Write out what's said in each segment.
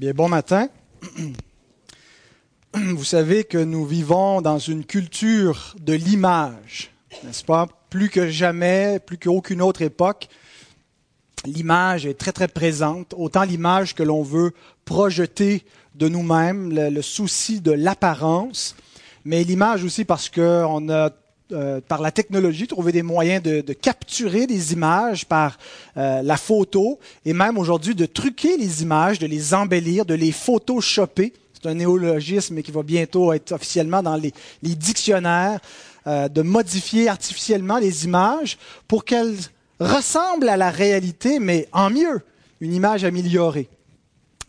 Bien, bon matin. Vous savez que nous vivons dans une culture de l'image, n'est-ce pas? Plus que jamais, plus qu'aucune autre époque, l'image est très très présente. Autant l'image que l'on veut projeter de nous-mêmes, le, souci de l'apparence, mais l'image aussi parce qu'on a euh, par la technologie, trouver des moyens de, capturer des images par euh, la photo et même aujourd'hui de truquer les images, de les embellir, de les photoshopper. C'est un néologisme qui va bientôt être officiellement dans les, les dictionnaires, euh, de modifier artificiellement les images pour qu'elles ressemblent à la réalité, mais en mieux, une image améliorée.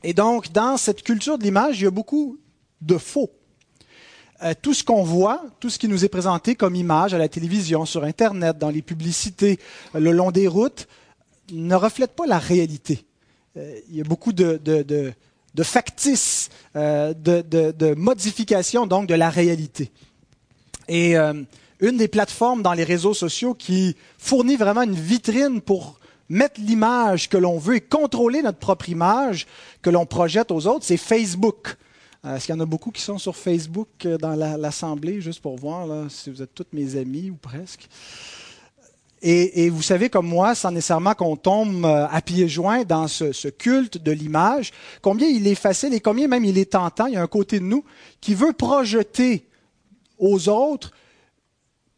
Et donc, dans cette culture de l'image, il y a beaucoup de faux. Euh, tout ce qu'on voit, tout ce qui nous est présenté comme image à la télévision, sur Internet, dans les publicités, euh, le long des routes, ne reflète pas la réalité. Euh, il y a beaucoup de, factices, de, de, modifications donc de la réalité. Et une des plateformes dans les réseaux sociaux qui fournit vraiment une vitrine pour mettre l'image que l'on veut et contrôler notre propre image que l'on projette aux autres, c'est Facebook. Euh, est-ce qu'il y en a beaucoup qui sont sur Facebook euh, dans l'Assemblée, juste pour voir si vous êtes tous mes amis ou presque? Et, et, vous savez, comme moi, sans nécessairement qu'on tombe euh, à pieds joints dans ce, ce culte de l'image, combien il est facile et combien même il est tentant, il y a un côté de nous qui veut projeter aux autres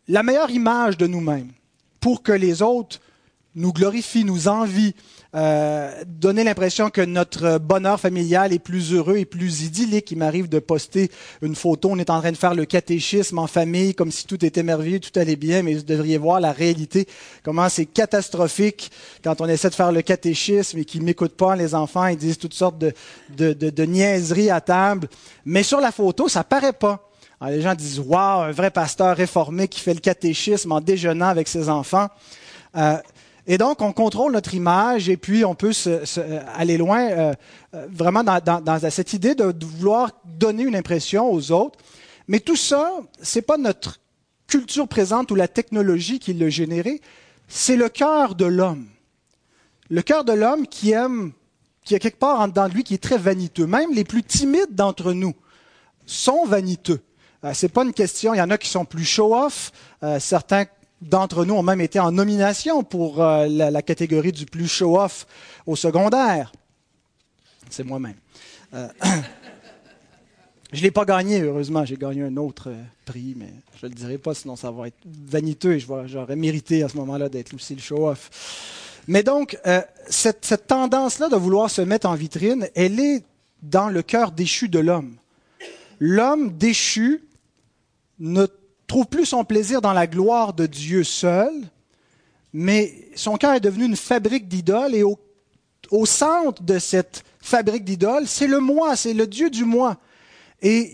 la meilleure image de nous-mêmes pour que les autres nous glorifient, nous envient, euh, donner l'impression que notre bonheur familial est plus heureux et plus idyllique. Il m'arrive de poster une photo, on est en train de faire le catéchisme en famille, comme si tout était merveilleux, tout allait bien, mais vous devriez voir la réalité, comment c'est catastrophique quand on essaie de faire le catéchisme et qu'ils m'écoutent pas, les enfants, ils disent toutes sortes de, niaiseries à table. Mais sur la photo, ça paraît pas. Les gens disent, waouh, un vrai pasteur réformé qui fait le catéchisme en déjeunant avec ses enfants. Euh, et donc, on contrôle notre image et puis on peut se, se, aller loin euh, euh vraiment dans, dans, dans, cette idée de, vouloir donner une impression aux autres. Mais tout ça, c'est pas notre culture présente ou la technologie qui l'a généré, c'est le cœur de l'homme. Le cœur de l'homme qui aime, qui a quelque part en dedans de lui qui est très vaniteux. Même les plus timides d'entre nous sont vaniteux. Euh, c'est pas une question. Il y en a qui sont plus show-off. Euh, certains d'entre nous ont même été en nomination pour euh, la, catégorie du plus show-off au secondaire. C'est moi-même. Euh, je ne l'ai pas gagné, heureusement. J'ai gagné un autre euh, prix, mais je ne le dirai pas, sinon ça va être vaniteux et j'aurais mérité à ce moment-là d'être aussi le show-off. Mais donc, cette, cette tendance-là de vouloir se mettre en vitrine, elle est dans le cœur déchu de l'homme. L'homme déchu ne trouve plus son plaisir dans la gloire de Dieu seul, mais son cœur est devenu une fabrique d'idoles et au, centre de cette fabrique d'idoles, c'est le moi, c'est le Dieu du moi. Et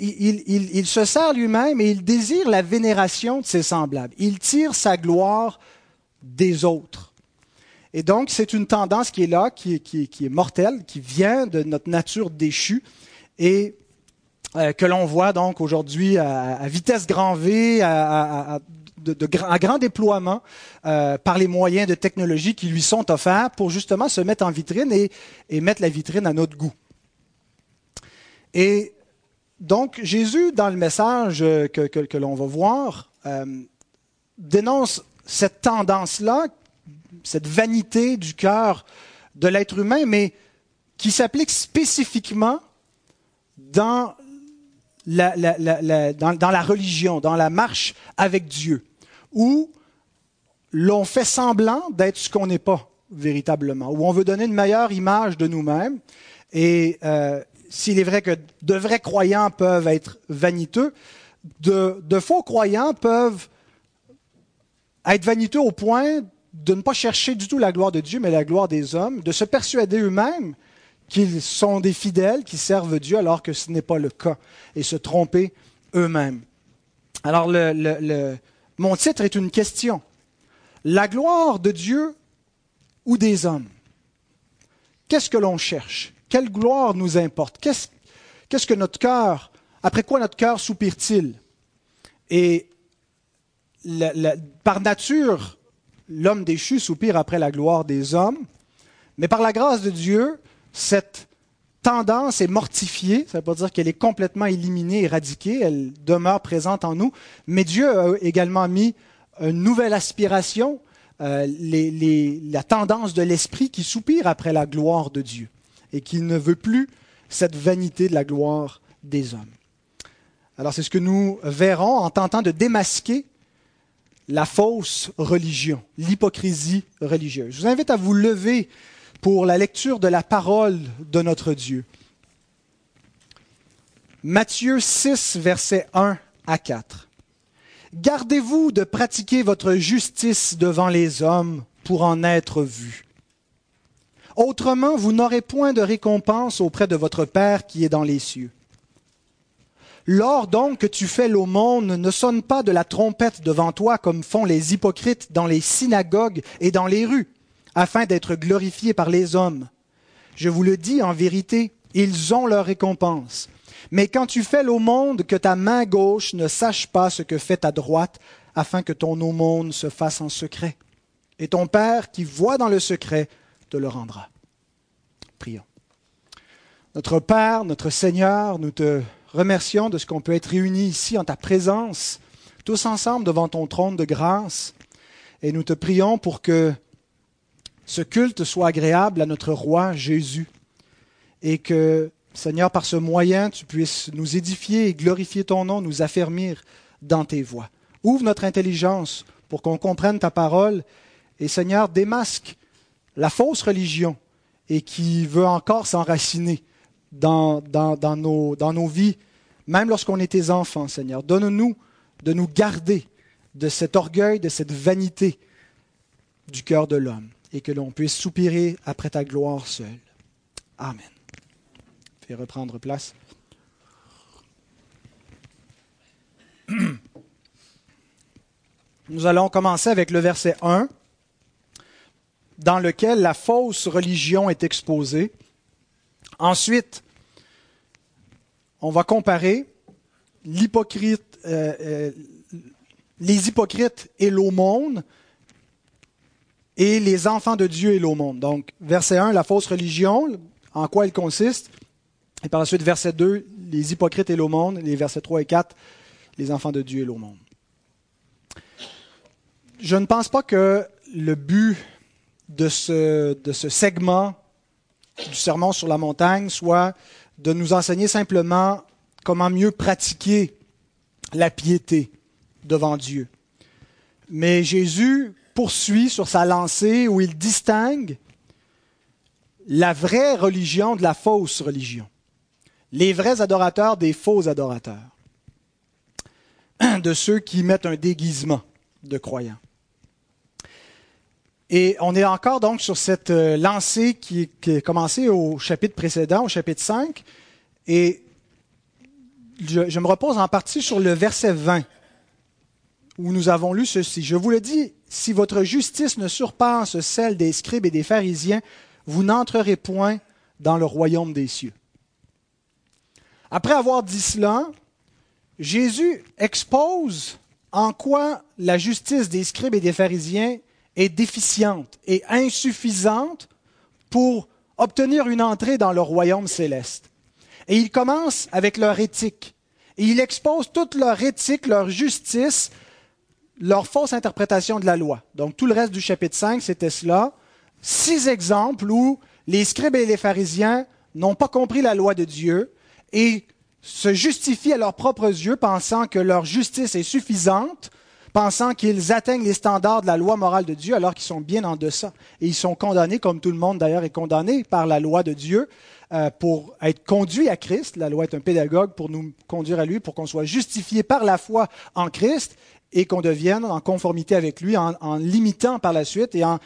il, se sert lui-même et il désire la vénération de ses semblables. Il tire sa gloire des autres. Et donc, c'est une tendance qui est là, qui, qui, qui est mortelle, qui vient de notre nature déchue. Et euh, que l'on voit donc aujourd'hui à, vitesse grand V, à, grand déploiement euh, par les moyens de technologie qui lui sont offerts pour justement se mettre en vitrine et, et mettre la vitrine à notre goût. Et donc Jésus, dans le message que l'on va voir, euh, dénonce cette tendance-là, cette vanité du cœur de l'être humain, mais qui s'applique spécifiquement dans dans, la religion, dans la marche avec Dieu, où l'on fait semblant d'être ce qu'on n'est pas véritablement, où on veut donner une meilleure image de nous-mêmes. Et euh, s'il est vrai que de vrais croyants peuvent être vaniteux, de faux croyants peuvent être vaniteux au point de ne pas chercher du tout la gloire de Dieu, mais la gloire des hommes, de se persuader eux-mêmes qu'ils sont des fidèles qui servent Dieu alors que ce n'est pas le cas, et se tromper eux-mêmes. Alors, le, mon titre est une question. La gloire de Dieu ou des hommes? Qu'est-ce que l'on cherche? Quelle gloire nous importe? Qu'est-ce que notre cœur, après quoi notre cœur soupire-t-il? Et par nature, l'homme déchu soupire après la gloire des hommes, mais par la grâce de Dieu, cette tendance est mortifiée, ça ne veut pas dire qu'elle est complètement éliminée, éradiquée, elle demeure présente en nous, mais Dieu a également mis une nouvelle aspiration, euh, la tendance de l'esprit qui soupire après la gloire de Dieu et qui ne veut plus cette vanité de la gloire des hommes. Alors c'est ce que nous verrons en tentant de démasquer la fausse religion, l'hypocrisie religieuse. Je vous invite à vous lever pour la lecture de la parole de notre Dieu. Matthieu 6, versets 1 à 4. Gardez-vous de pratiquer votre justice devant les hommes pour en être vu. Autrement, vous n'aurez point de récompense auprès de votre Père qui est dans les cieux. Lors donc que tu fais l'aumône, ne sonne pas de la trompette devant toi comme font les hypocrites dans les synagogues et dans les rues, afin d'être glorifiés par les hommes. Je vous le dis en vérité, ils ont leur récompense. Mais quand tu fais l'aumône, que ta main gauche ne sache pas ce que fait ta droite, afin que ton aumône se fasse en secret. Et ton Père qui voit dans le secret te le rendra. Prions. Notre Père, notre Seigneur, nous te remercions de ce qu'on peut être réunis ici en ta présence, tous ensemble devant ton trône de grâce, et nous te prions pour que ce culte soit agréable à notre roi Jésus, et que, Seigneur, par ce moyen, tu puisses nous édifier et glorifier ton nom, nous affermir dans tes voies. Ouvre notre intelligence pour qu'on comprenne ta parole, et Seigneur, démasque la fausse religion et qui veut encore s'enraciner dans, nos, dans nos vies, même lorsqu'on est tes enfants, Seigneur. Donne-nous de nous garder de cet orgueil, de cette vanité du cœur de l'homme, et que l'on puisse soupirer après ta gloire seule. Amen. Fais reprendre place. Nous allons commencer avec le verset 1, dans lequel la fausse religion est exposée. Ensuite, on va comparer l'hypocrite, euh, euh, les hypocrites et l'aumône et les enfants de Dieu et l'aumône. Donc, verset 1, la fausse religion, en quoi elle consiste? Et par la suite, verset 2, les hypocrites et l'aumône. Les versets 3 et 4, les enfants de Dieu et l'aumône. Je ne pense pas que le but de ce, de ce segment du sermon sur la montagne soit de nous enseigner simplement comment mieux pratiquer la piété devant Dieu. Mais Jésus poursuit sur sa lancée où il distingue la vraie religion de la fausse religion, les vrais adorateurs des faux adorateurs, de ceux qui mettent un déguisement de croyants. Et on est encore donc sur cette euh, lancée qui, qui a commencé au chapitre précédent, au chapitre 5. Et je, je, me repose en partie sur le verset 20, où nous avons lu ceci. Je vous le dis, si votre justice ne surpasse celle des scribes et des pharisiens, vous n'entrerez point dans le royaume des cieux. Après avoir dit cela, Jésus expose en quoi la justice des scribes et des pharisiens est déficiente et insuffisante pour obtenir une entrée dans le royaume céleste. Et il commence avec leur éthique. Et il expose toute leur éthique, leur justice, leur fausse interprétation de la loi. Donc tout le reste du chapitre 5, c'était cela. Six exemples où les scribes et les pharisiens n'ont pas compris la loi de Dieu et se justifient à leurs propres yeux pensant que leur justice est suffisante pensant qu'ils atteignent les standards de la loi morale de Dieu alors qu'ils sont bien en deçà. Et ils sont condamnés, comme tout le monde d'ailleurs est condamné par la loi de Dieu, euh, pour être conduits à Christ. La loi est un pédagogue pour nous conduire à lui, pour qu'on soit justifié par la foi en Christ et qu'on devienne en conformité avec lui en, limitant par la suite et en,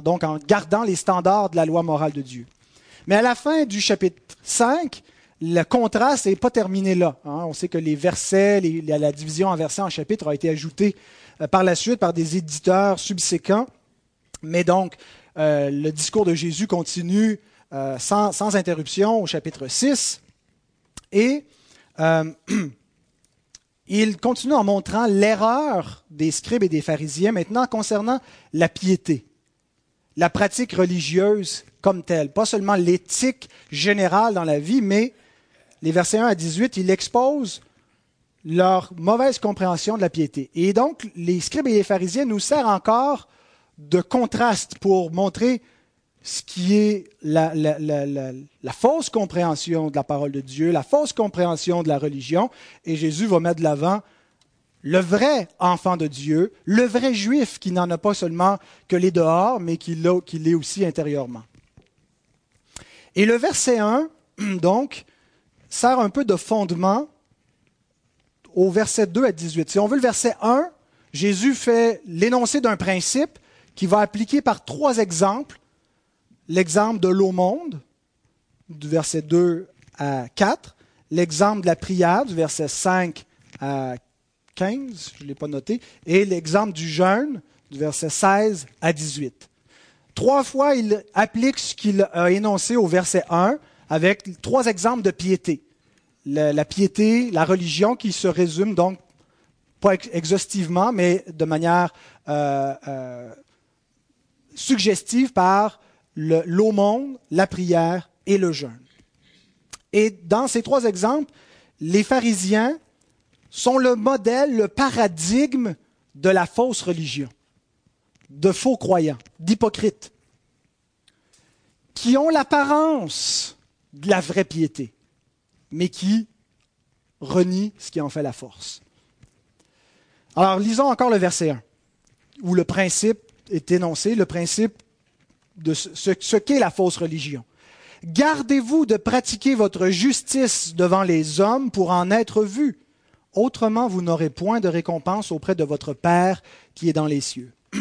donc en gardant les standards de la loi morale de Dieu. Mais à la fin du chapitre 5, le contraste n'est pas terminé là. Hein. On sait que les versets, la division en versets en chapitres a été ajoutée euh, par la suite par des éditeurs subséquents. Mais donc, euh, le discours de Jésus continue euh, sans, sans, interruption au chapitre 6. Et il continue en montrant l'erreur des scribes et des pharisiens maintenant concernant la piété. la pratique religieuse comme telle, pas seulement l'éthique générale dans la vie, mais les versets 1 à 18, il expose leur mauvaise compréhension de la piété. Et donc, les scribes et les pharisiens nous servent encore de contraste pour montrer ce qui est la, fausse compréhension de la parole de Dieu, la fausse compréhension de la religion. Et Jésus va mettre de l'avant le vrai enfant de Dieu, le vrai juif qui n'en a pas seulement que les dehors, mais qui l'est aussi intérieurement. Et le verset 1, donc, sert un peu de fondement au verset 2 à 18. Si on veut le verset 1, Jésus fait l'énoncé d'un principe qui va appliquer par trois exemples. L'exemple de l'aumône, du verset 2 à 4, l'exemple de la prière, du verset 5 à 15, je ne l'ai pas noté, et l'exemple du jeûne, du verset 16 à 18. Trois fois, il applique ce qu'il a énoncé au verset 1 avec trois exemples de piété. La, piété, la religion qui se résume donc pas exhaustivement, mais de manière euh, euh, suggestive par l'aumône, la prière et le jeûne. Et dans ces trois exemples, les pharisiens sont le modèle, le paradigme de la fausse religion, de faux croyants, d'hypocrites, qui ont l'apparence de la vraie piété, mais qui renient ce qui en fait la force. Alors lisons encore le verset 1, où le principe est énoncé, le principe de ce, qu'est la fausse religion. Gardez-vous de pratiquer votre justice devant les hommes pour en être vu. Autrement, vous n'aurez point de récompense auprès de votre Père qui est dans les cieux.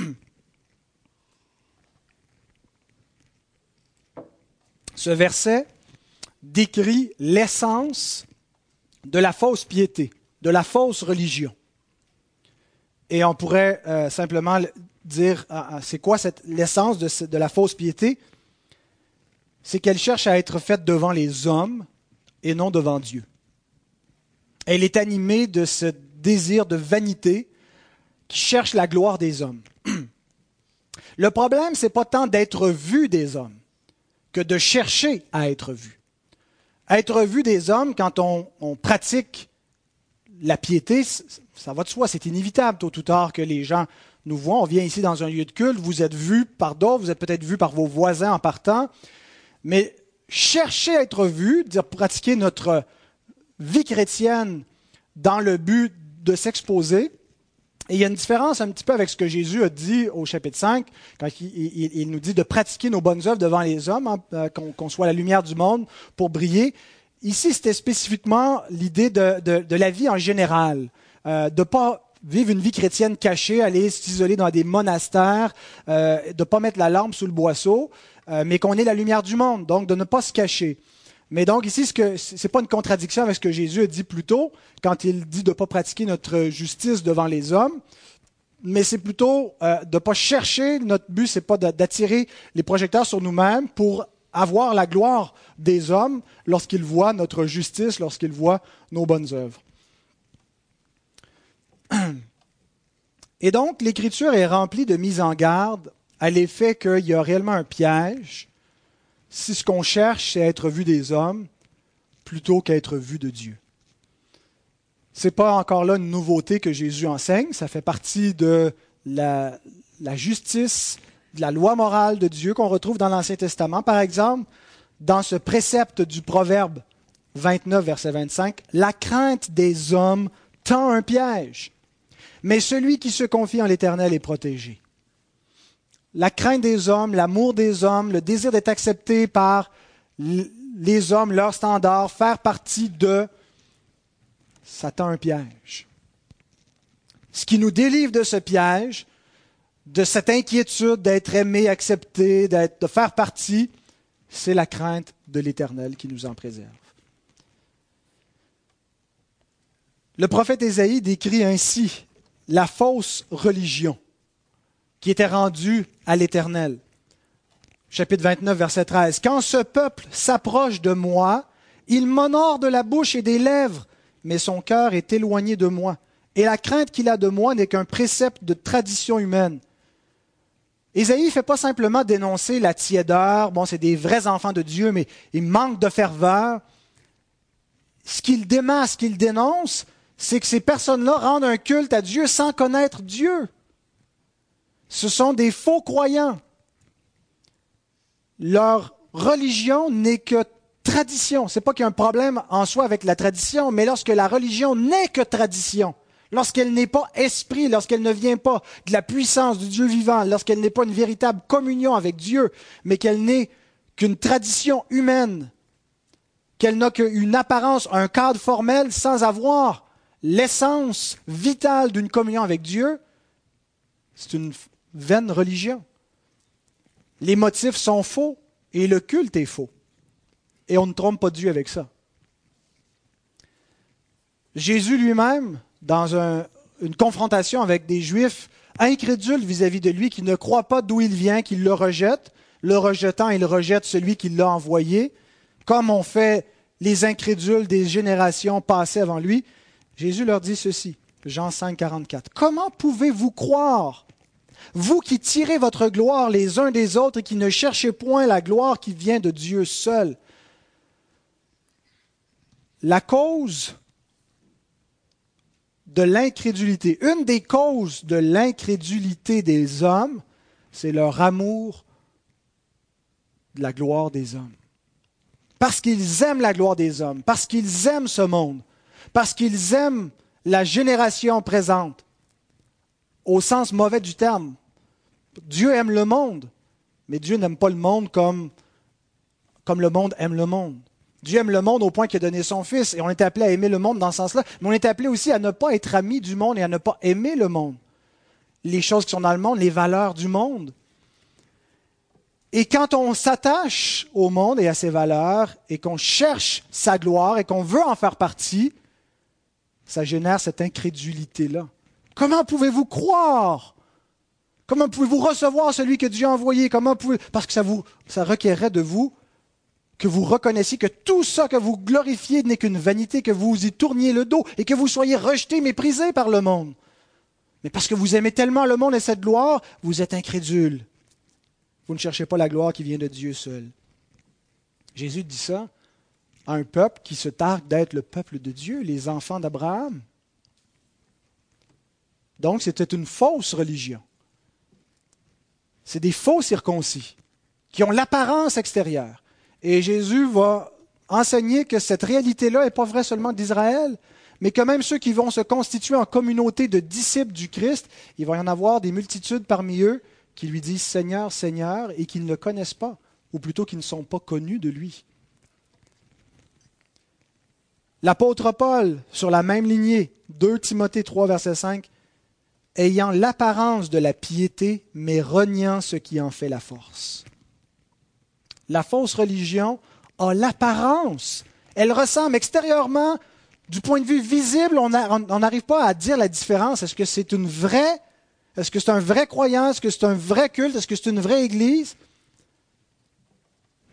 Ce verset décrit l'essence de la fausse piété, de la fausse religion. Et on pourrait euh, simplement dire, c'est quoi l'essence de, de la fausse piété? C'est qu'elle cherche à être faite devant les hommes et non devant Dieu. Elle est animée de ce désir de vanité qui cherche la gloire des hommes. Le problème, c'est pas tant d'être vu des hommes que de chercher à être vu. Être vu des hommes quand on pratique la piété, ça va de soi, c'est inévitable tôt ou tard que les gens nous voient. On vient ici dans un lieu de culte, vous êtes vu par d'autres, vous êtes peut-être vu par vos voisins en partant, mais chercher à être vu, dire pratiquer notre vie chrétienne dans le but de s'exposer, et il y a une différence un petit peu avec ce que Jésus a dit au chapitre 5, quand il, nous dit de pratiquer nos bonnes œuvres devant les hommes, hein, euh, qu'on soit la lumière du monde pour briller. Ici, c'était spécifiquement l'idée de, la vie en général, euh, de ne pas vivre une vie chrétienne cachée, aller s'isoler dans des monastères, euh, de ne pas mettre la lampe sous le boisseau, euh, mais qu'on est la lumière du monde, donc de ne pas se cacher. Mais donc ici, ce n'est pas une contradiction avec ce que Jésus a dit plus tôt, quand il dit de ne pas pratiquer notre justice devant les hommes, mais c'est plutôt de ne pas chercher, notre but, c'est pas d'attirer les projecteurs sur nous-mêmes pour avoir la gloire des hommes lorsqu'ils voient notre justice, lorsqu'ils voient nos bonnes œuvres. Et donc, l'Écriture est remplie de mises en garde à l'effet qu'il y a réellement un piège si ce qu'on cherche, c'est être vu des hommes plutôt qu'être vu de Dieu. Ce n'est pas encore là une nouveauté que Jésus enseigne, ça fait partie de la, la justice, de la loi morale de Dieu qu'on retrouve dans l'Ancien Testament. Par exemple, dans ce précepte du Proverbe 29, verset 25, la crainte des hommes tend un piège, mais celui qui se confie en l'Éternel est protégé. La crainte des hommes, l'amour des hommes, le désir d'être accepté par les hommes, leurs standards, faire partie de, ça tend un piège. Ce qui nous délivre de ce piège, de cette inquiétude d'être aimé, accepté, de faire partie, c'est la crainte de l'Éternel qui nous en préserve. Le prophète Ésaïe décrit ainsi la fausse religion qui était rendue à l'Éternel. Chapitre 29, verset 13. Quand ce peuple s'approche de moi, il m'honore de la bouche et des lèvres, mais son cœur est éloigné de moi. Et la crainte qu'il a de moi n'est qu'un précepte de tradition humaine Ésaïe ne fait pas simplement dénoncer la tiédeur, bon, c'est des vrais enfants de Dieu, mais ils manquent de ferveur. Ce qu'il dément, ce qu'il dénonce, c'est que ces personnes-là rendent un culte à Dieu sans connaître Dieu. Ce sont des faux croyants. Leur religion n'est que tradition. C'est pas qu'il y a un problème en soi avec la tradition, mais lorsque la religion n'est que tradition, lorsqu'elle n'est pas esprit, lorsqu'elle ne vient pas de la puissance du Dieu vivant, lorsqu'elle n'est pas une véritable communion avec Dieu, mais qu'elle n'est qu'une tradition humaine, qu'elle n'a qu'une apparence, un cadre formel sans avoir l'essence vitale d'une communion avec Dieu, c'est une vaine religion. Les motifs sont faux et le culte est faux. Et on ne trompe pas Dieu avec ça. Jésus lui-même, dans une confrontation avec des Juifs incrédules vis-à-vis de lui, qui ne croient pas d'où il vient, qui le rejettent, le rejetant, il rejette celui qui l'a envoyé, comme ont fait les incrédules des générations passées avant lui. Jésus leur dit ceci, Jean 5, 44. Comment pouvez-vous croire, vous qui tirez votre gloire les uns des autres et qui ne cherchez point la gloire qui vient de Dieu seul? La cause de l'incrédulité, une des causes de l'incrédulité des hommes, c'est leur amour de la gloire des hommes. Parce qu'ils aiment la gloire des hommes, parce qu'ils aiment ce monde, parce qu'ils aiment la génération présente, au sens mauvais du terme. Dieu aime le monde, mais Dieu n'aime pas le monde comme, le monde aime le monde. Dieu aime le monde au point qu'il a donné son Fils, et on est appelé à aimer le monde dans ce sens-là, mais on est appelé aussi à ne pas être ami du monde et à ne pas aimer le monde. Les choses qui sont dans le monde, les valeurs du monde. Et quand on s'attache au monde et à ses valeurs, et qu'on cherche sa gloire et qu'on veut en faire partie, ça génère cette incrédulité-là. Comment pouvez-vous croire? Comment pouvez-vous recevoir celui que Dieu a envoyé? Comment pouvez Parce que ça, vous, ça requerrait de vous que vous reconnaissiez que tout ça que vous glorifiez n'est qu'une vanité, que vous y tourniez le dos et que vous soyez rejeté, méprisé par le monde. Mais parce que vous aimez tellement le monde et cette gloire, vous êtes incrédule. Vous ne cherchez pas la gloire qui vient de Dieu seul. Jésus dit ça un peuple qui se targue d'être le peuple de Dieu, les enfants d'Abraham. Donc c'était une fausse religion. C'est des faux circoncis qui ont l'apparence extérieure. Et Jésus va enseigner que cette réalité-là n'est pas vraie seulement d'Israël, mais que même ceux qui vont se constituer en communauté de disciples du Christ, il va y en avoir des multitudes parmi eux qui lui disent Seigneur, Seigneur, et qu'ils ne le connaissent pas, ou plutôt qu'ils ne sont pas connus de lui. L'apôtre Paul, sur la même lignée, 2 Timothée 3, verset 5, ayant l'apparence de la piété, mais reniant ce qui en fait la force. La fausse religion a l'apparence. Elle ressemble extérieurement, du point de vue visible, on n'arrive pas à dire la différence. Est-ce que c'est une vraie, est-ce que c'est un vrai croyant, est-ce que c'est un vrai culte, est-ce que c'est une vraie église?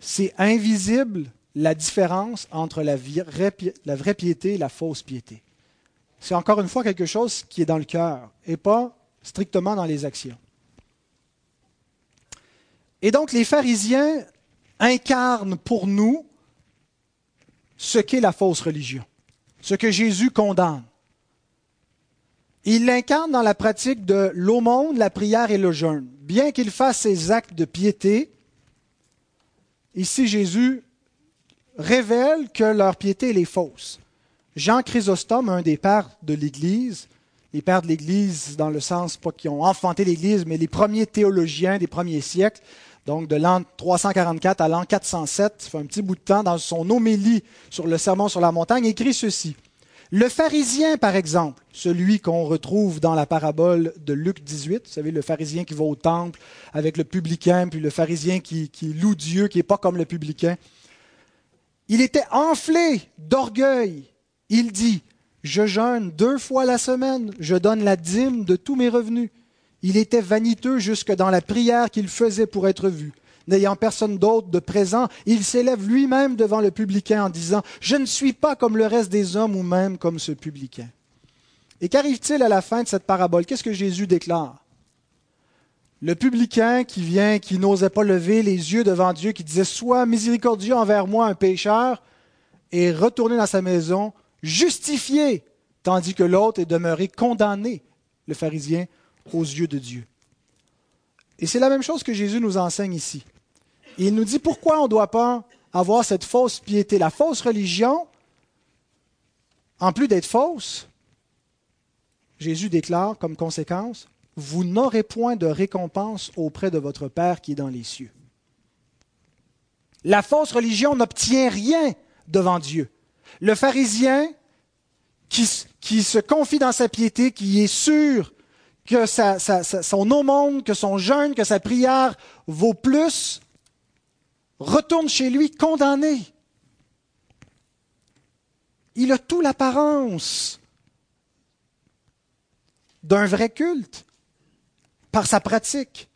C'est invisible la différence entre la vraie piété et la fausse piété c'est encore une fois quelque chose qui est dans le cœur et pas strictement dans les actions. Et donc les pharisiens incarnent pour nous ce qu'est la fausse religion, ce que Jésus condamne. Ils l'incarnent dans la pratique de l'aumône, la prière et le jeûne. Bien qu'ils fassent ces actes de piété, ici Jésus révèle que leur piété est fausse. Jean Chrysostome, un des pères de l'Église, les pères de l'Église dans le sens pas qui ont enfanté l'Église, mais les premiers théologiens des premiers siècles, donc de l'an 344 à l'an 407, ça fait un petit bout de temps, dans son homélie sur le sermon sur la montagne, écrit ceci. Le pharisien, par exemple, celui qu'on retrouve dans la parabole de Luc 18, vous savez, le pharisien qui va au temple avec le publicain, puis le pharisien qui, qui loue Dieu, qui n'est pas comme le publicain, il était enflé d'orgueil il dit, je jeûne deux fois la semaine, je donne la dîme de tous mes revenus. Il était vaniteux jusque dans la prière qu'il faisait pour être vu. N'ayant personne d'autre de présent, il s'élève lui-même devant le publicain en disant, Je ne suis pas comme le reste des hommes ou même comme ce publicain. Et qu'arrive-t-il à la fin de cette parabole? Qu'est-ce que Jésus déclare? Le publicain qui vient, qui n'osait pas lever les yeux devant Dieu, qui disait Sois miséricordieux envers moi, un pécheur, et retourné dans sa maison, justifié, tandis que l'autre est demeuré condamné, le pharisien, aux yeux de Dieu. Et c'est la même chose que Jésus nous enseigne ici. il nous dit pourquoi on ne doit pas avoir cette fausse piété. La fausse religion, en plus d'être fausse, Jésus déclare comme conséquence, vous n'aurez point de récompense auprès de votre Père qui est dans les cieux. La fausse religion n'obtient rien devant Dieu. Le pharisien qui, se confie dans sa piété, qui est sûr que son aumône, que son jeûne, que sa prière vaut plus, retourne chez lui condamné. Il a tout l'apparence d'un vrai culte par sa pratique.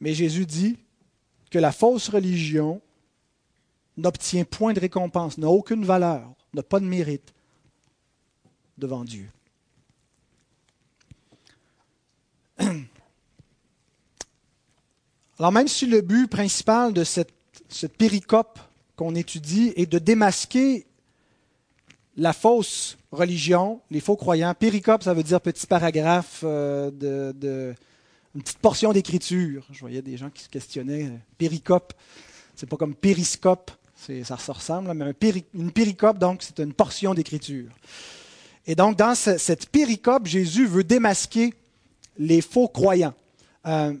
Mais Jésus dit que la fausse religion n'obtient point de récompense, n'a aucune valeur, n'a pas de mérite devant Dieu. Alors même si le but principal de cette, péricope qu'on étudie est de démasquer la fausse religion, les faux croyants. Péricope, ça veut dire petit paragraphe euh, de, une petite portion d'écriture. Je voyais des gens qui se questionnaient. Péricope, c'est pas comme périscope, ça se ressemble, mais une péricope, donc, c'est une portion d'écriture. Et donc, dans cette péricope, Jésus veut démasquer les faux croyants. Euh,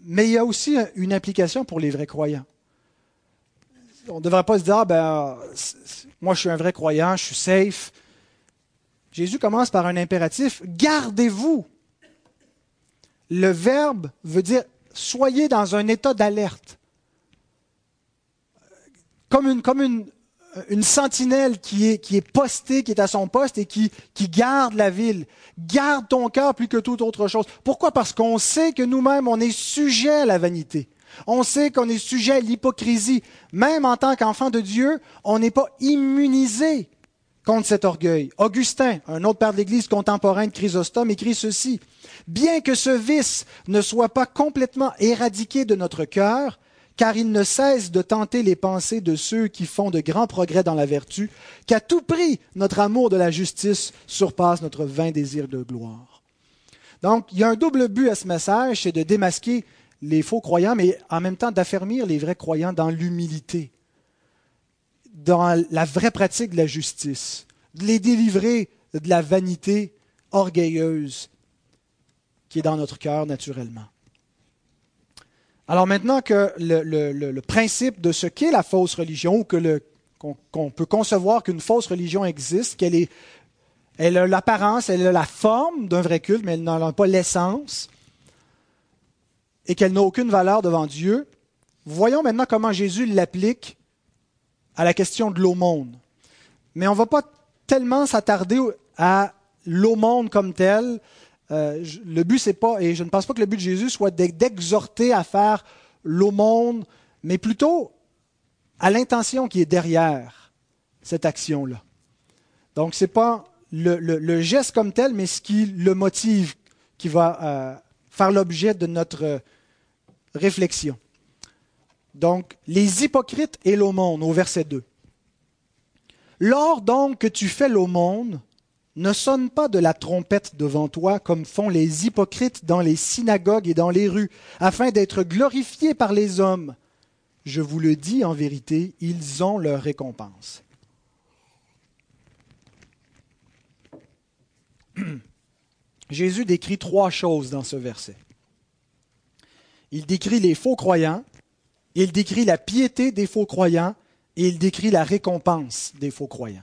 mais il y a aussi une implication pour les vrais croyants. On ne devrait pas se dire, ah, ben, moi je suis un vrai croyant, je suis safe. Jésus commence par un impératif, gardez-vous. Le verbe veut dire, soyez dans un état d'alerte. Comme une, comme une, une sentinelle qui est, qui est postée, qui est à son poste et qui, qui garde la ville. Garde ton cœur plus que toute autre chose. Pourquoi? Parce qu'on sait que nous-mêmes, on est sujet à la vanité. On sait qu'on est sujet à l'hypocrisie. Même en tant qu'enfant de Dieu, on n'est pas immunisé contre cet orgueil. Augustin, un autre père de l'Église contemporain de Chrysostome, écrit ceci. Bien que ce vice ne soit pas complètement éradiqué de notre cœur, car il ne cesse de tenter les pensées de ceux qui font de grands progrès dans la vertu, qu'à tout prix notre amour de la justice surpasse notre vain désir de gloire. Donc, il y a un double but à ce message, c'est de démasquer les faux croyants, mais en même temps d'affermir les vrais croyants dans l'humilité, dans la vraie pratique de la justice, de les délivrer de la vanité orgueilleuse qui est dans notre cœur naturellement. Alors maintenant que le, principe de ce qu'est la fausse religion, ou que qu'on peut concevoir qu'une fausse religion existe, qu'elle est, a l'apparence, elle a la forme d'un vrai culte, mais elle n'en a pas l'essence, et qu'elle n'a aucune valeur devant Dieu, voyons maintenant comment Jésus l'applique à la question de l'aumône. Mais on ne va pas tellement s'attarder à l'aumône comme tel, euh, le but, c'est pas, et je ne pense pas que le but de Jésus soit d'exhorter à faire l'aumône, mais plutôt à l'intention qui est derrière cette action-là. Donc, ce n'est pas le, geste comme tel, mais ce qui le motive qui va euh, faire l'objet de notre réflexion. Donc, les hypocrites et l'aumône, au verset 2. Lors donc que tu fais l'aumône, ne sonne pas de la trompette devant toi comme font les hypocrites dans les synagogues et dans les rues, afin d'être glorifiés par les hommes. Je vous le dis en vérité, ils ont leur récompense. Jésus décrit trois choses dans ce verset. Il décrit les faux croyants, il décrit la piété des faux croyants et il décrit la récompense des faux croyants.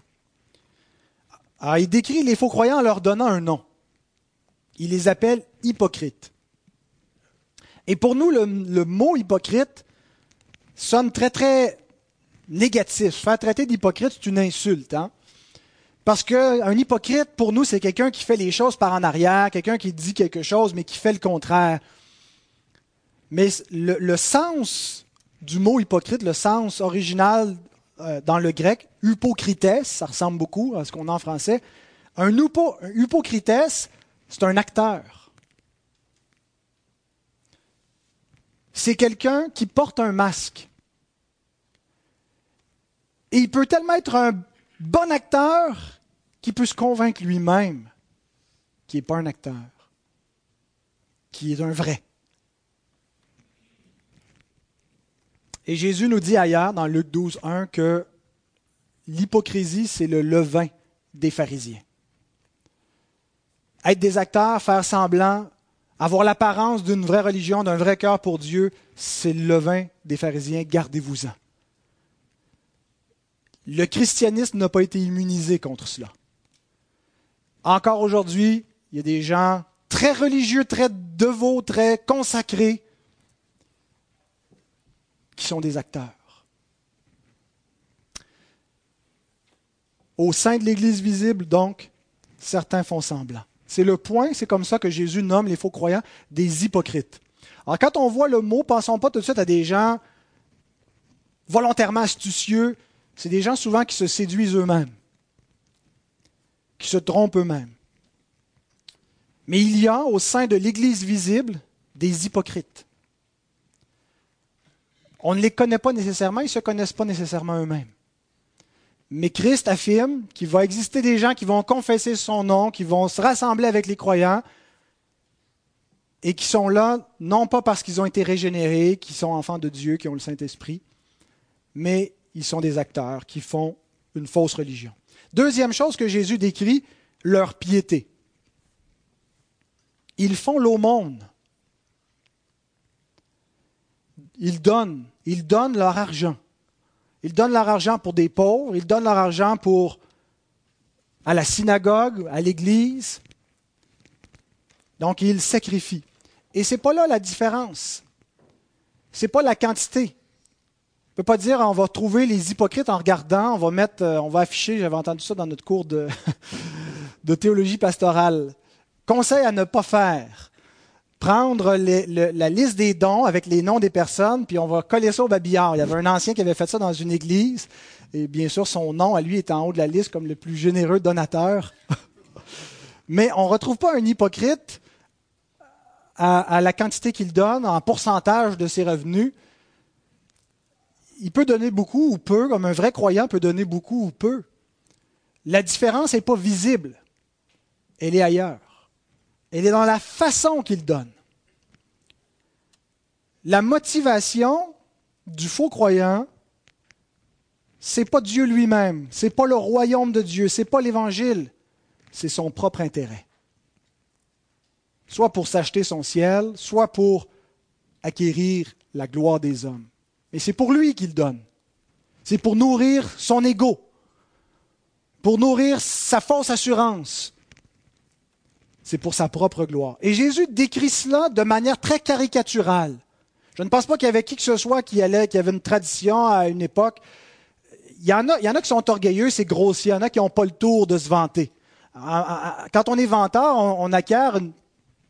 Alors, il décrit les faux croyants en leur donnant un nom. Il les appelle hypocrites. Et pour nous, le, mot hypocrite sonne très, très négatif. Faire traiter d'hypocrite, c'est une insulte. Hein? Parce qu'un hypocrite, pour nous, c'est quelqu'un qui fait les choses par en arrière, quelqu'un qui dit quelque chose, mais qui fait le contraire. Mais le sens du mot hypocrite, le sens original euh, dans le grec, hypocrites, ça ressemble beaucoup à ce qu'on a en français. Un, upo, un hypocrites, c'est un acteur. C'est quelqu'un qui porte un masque. Et il peut tellement être un bon acteur qu'il peut se convaincre lui-même qu'il n'est pas un acteur, qu'il est un vrai. Et Jésus nous dit ailleurs, dans Luc 12, 1, que l'hypocrisie, c'est le levain des pharisiens. Être des acteurs, faire semblant, avoir l'apparence d'une vraie religion, d'un vrai cœur pour Dieu, c'est le levain des pharisiens. Gardez-vous-en. Le christianisme n'a pas été immunisé contre cela. Encore aujourd'hui, il y a des gens très religieux, très devots, très consacrés, qui sont des acteurs. Au sein de l'Église visible, donc, certains font semblant. C'est le point, c'est comme ça que Jésus nomme les faux croyants des hypocrites. Alors quand on voit le mot, pensons pas tout de suite à des gens volontairement astucieux, c'est des gens souvent qui se séduisent eux-mêmes, qui se trompent eux-mêmes. Mais il y a au sein de l'Église visible des hypocrites. On ne les connaît pas nécessairement, ils ne se connaissent pas nécessairement eux-mêmes. Mais Christ affirme qu'il va exister des gens qui vont confesser son nom, qui vont se rassembler avec les croyants et qui sont là non pas parce qu'ils ont été régénérés, qui sont enfants de Dieu, qui ont le Saint-Esprit, mais ils sont des acteurs qui font une fausse religion. Deuxième chose que Jésus décrit, leur piété. Ils font l'aumône. Ils donnent, ils donnent leur argent. Ils donnent leur argent pour des pauvres, ils donnent leur argent pour à la synagogue, à l'église. Donc ils sacrifient. Et ce n'est pas là la différence. Ce n'est pas la quantité. On ne peut pas dire on va trouver les hypocrites en regardant, on va mettre, euh, on va afficher, j'avais entendu ça dans notre cours de théologie pastorale. Conseil à ne pas faire prendre la liste des dons avec les noms des personnes, puis on va coller ça au babillard. Il y avait un ancien qui avait fait ça dans une église, et bien sûr, son nom à lui est en haut de la liste comme le plus généreux donateur. Mais on ne retrouve pas un hypocrite à, la quantité qu'il donne en pourcentage de ses revenus. Il peut donner beaucoup ou peu, comme un vrai croyant peut donner beaucoup ou peu. La différence n'est pas visible. Elle est ailleurs. Elle est dans la façon qu'il donne. La motivation du faux croyant, c'est pas Dieu lui-même, c'est pas le royaume de Dieu, c'est pas l'évangile, c'est son propre intérêt. Soit pour s'acheter son ciel, soit pour acquérir la gloire des hommes. Mais c'est pour lui qu'il donne. C'est pour nourrir son ego, pour nourrir sa fausse assurance, c'est pour sa propre gloire. Et Jésus décrit cela de manière très caricaturale. Je ne pense pas qu'il y avait qui que ce soit qui allait, qui avait une tradition à une époque. Il y en a, il y en a qui sont orgueilleux, c'est grossier. Il y en a qui n'ont pas le tour de se vanter. Quand on est vanteur, on, acquiert de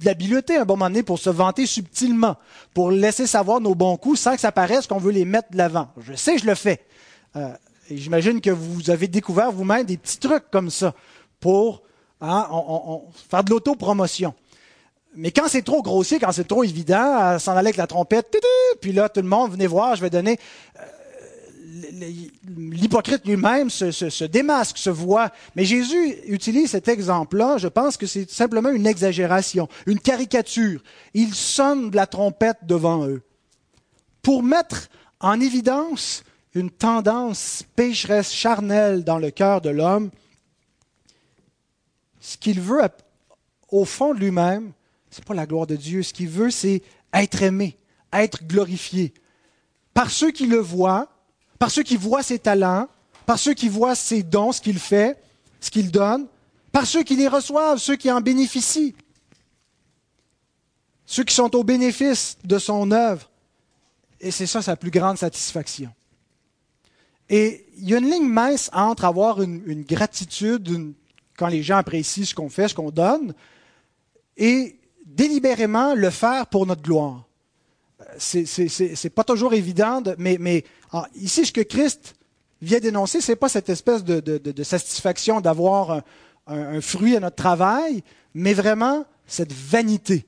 l'habileté à un bon moment donné pour se vanter subtilement, pour laisser savoir nos bons coups sans que ça paraisse qu'on veut les mettre de l'avant. Je sais, je le fais. Euh, et j'imagine que vous avez découvert vous-même des petits trucs comme ça pour Hein, on, faire de l'autopromotion. Mais quand c'est trop grossier, quand c'est trop évident, s'en aller avec la trompette, puis là, tout le monde, venez voir, je vais donner. Euh, l'hypocrite lui-même se, se, démasque, se voit. Mais Jésus utilise cet exemple-là, je pense que c'est simplement une exagération, une caricature. Il sonne de la trompette devant eux pour mettre en évidence une tendance pécheresse charnelle dans le cœur de l'homme ce qu'il veut au fond de lui-même, ce n'est pas la gloire de Dieu. Ce qu'il veut, c'est être aimé, être glorifié. Par ceux qui le voient, par ceux qui voient ses talents, par ceux qui voient ses dons, ce qu'il fait, ce qu'il donne, par ceux qui les reçoivent, ceux qui en bénéficient, ceux qui sont au bénéfice de son œuvre. Et c'est ça sa plus grande satisfaction. Et il y a une ligne mince entre avoir une, gratitude, une quand les gens apprécient ce qu'on fait, ce qu'on donne, et délibérément le faire pour notre gloire. C'est pas toujours évident, mais, mais ah, ici, ce que Christ vient dénoncer, ce n'est pas cette espèce de, satisfaction d'avoir un, un, fruit à notre travail, mais vraiment cette vanité,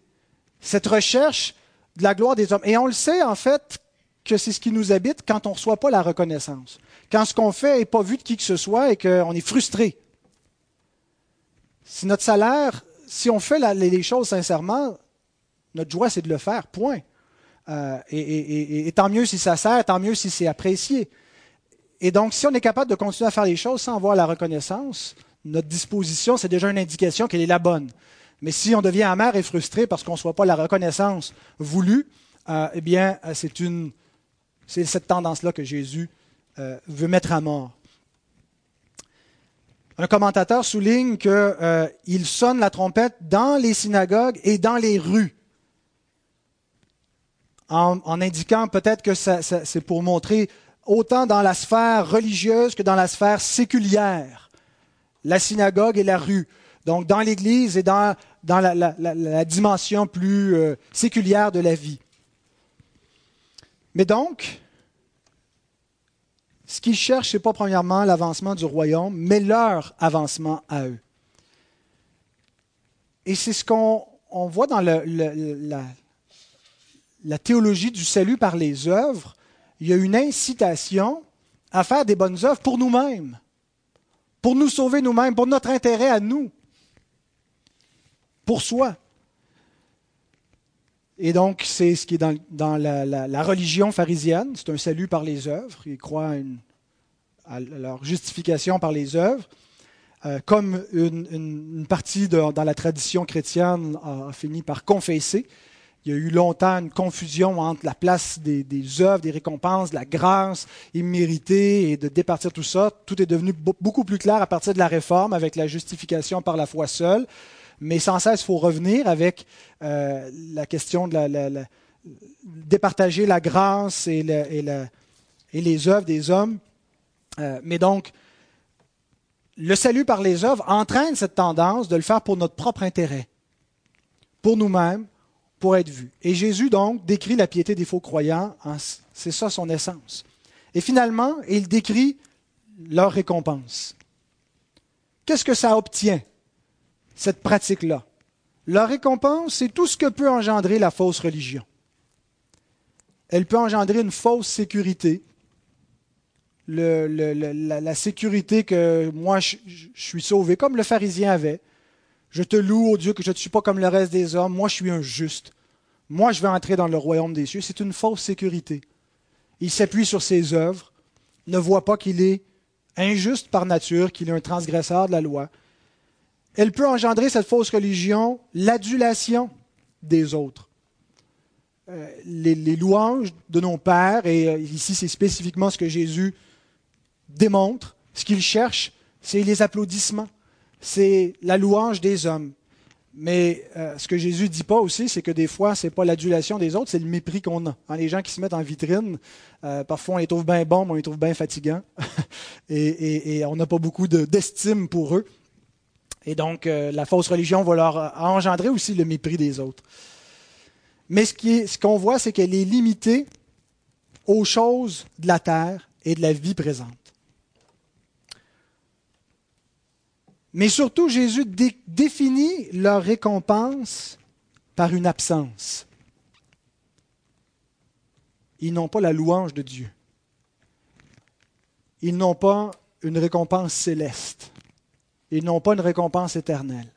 cette recherche de la gloire des hommes. Et on le sait, en fait, que c'est ce qui nous habite quand on ne reçoit pas la reconnaissance. Quand ce qu'on fait n'est pas vu de qui que ce soit et qu'on est frustré. Si notre salaire, si on fait les choses sincèrement, notre joie, c'est de le faire, point. Euh, et, tant mieux si ça sert, tant mieux si c'est apprécié. Et donc, si on est capable de continuer à faire les choses sans avoir la reconnaissance, notre disposition, c'est déjà une indication qu'elle est la bonne. Mais si on devient amer et frustré parce qu'on ne soit pas la reconnaissance voulue, euh, eh bien, euh, c'est une, c'est cette tendance-là que Jésus veut mettre à mort. Un commentateur souligne qu'il sonne la trompette dans les synagogues et dans les rues en, indiquant peut-être que c'est pour montrer autant dans la sphère religieuse que dans la sphère séculière, la synagogue et la rue. Donc dans l'Église et dans, la, dimension plus euh, séculière de la vie. Mais donc, qu'ils cherchent, ce n'est pas premièrement l'avancement du royaume, mais leur avancement à eux. Et c'est ce qu'on voit dans la, la théologie du salut par les œuvres, il y a une incitation à faire des bonnes œuvres pour nous-mêmes, pour nous sauver nous-mêmes, pour notre intérêt à nous, pour soi. Et donc, c'est ce qui est dans, la, religion pharisienne, c'est un salut par les œuvres. Ils croient à leur justification par les œuvres. Euh, comme une, partie dans la tradition chrétienne a fini par confesser, il y a eu longtemps une confusion entre la place des, œuvres, des récompenses, de la grâce imméritée et de départir tout ça. Tout est devenu beaucoup plus clair à partir de la réforme avec la justification par la foi seule. Mais sans cesse, il faut revenir avec euh, la question de départager la grâce et, les œuvres des hommes. Euh, mais donc, le salut par les œuvres entraîne cette tendance de le faire pour notre propre intérêt, pour nous-mêmes, pour être vu. Et Jésus, donc, décrit la piété des faux croyants, c'est ça son essence. Et finalement, il décrit leur récompense. Qu'est-ce que ça obtient, cette pratique-là? Leur récompense, c'est tout ce que peut engendrer la fausse religion. Elle peut engendrer une fausse sécurité, la, sécurité que moi je, suis sauvé, comme le pharisien avait. Je te loue, ô Dieu, que je ne suis pas comme le reste des hommes. Moi, je suis un juste. Moi, je vais entrer dans le royaume des cieux. C'est une fausse sécurité. Il s'appuie sur ses œuvres, ne voit pas qu'il est injuste par nature, qu'il est un transgresseur de la loi. Elle peut engendrer, cette fausse religion, l'adulation des autres. Euh, les, louanges de nos pères, et euh, ici c'est spécifiquement ce que Jésus démontre, ce qu'il cherche, c'est les applaudissements c'est la louange des hommes. Mais euh, ce que Jésus dit pas aussi, c'est que des fois, ce n'est pas l'adulation des autres, c'est le mépris qu'on a. Hein, les gens qui se mettent en vitrine, euh, parfois on les trouve bien bons, mais on les trouve bien fatigants. et, on n'a pas beaucoup d'estime pour eux. Et donc, euh, la fausse religion va leur engendrer aussi le mépris des autres. Mais ce qu'on voit, c'est qu'elle est limitée aux choses de la terre et de la vie présente. Mais surtout, Jésus définit leur récompense par une absence. Ils n'ont pas la louange de Dieu. Ils n'ont pas une récompense céleste. Ils n'ont pas une récompense éternelle.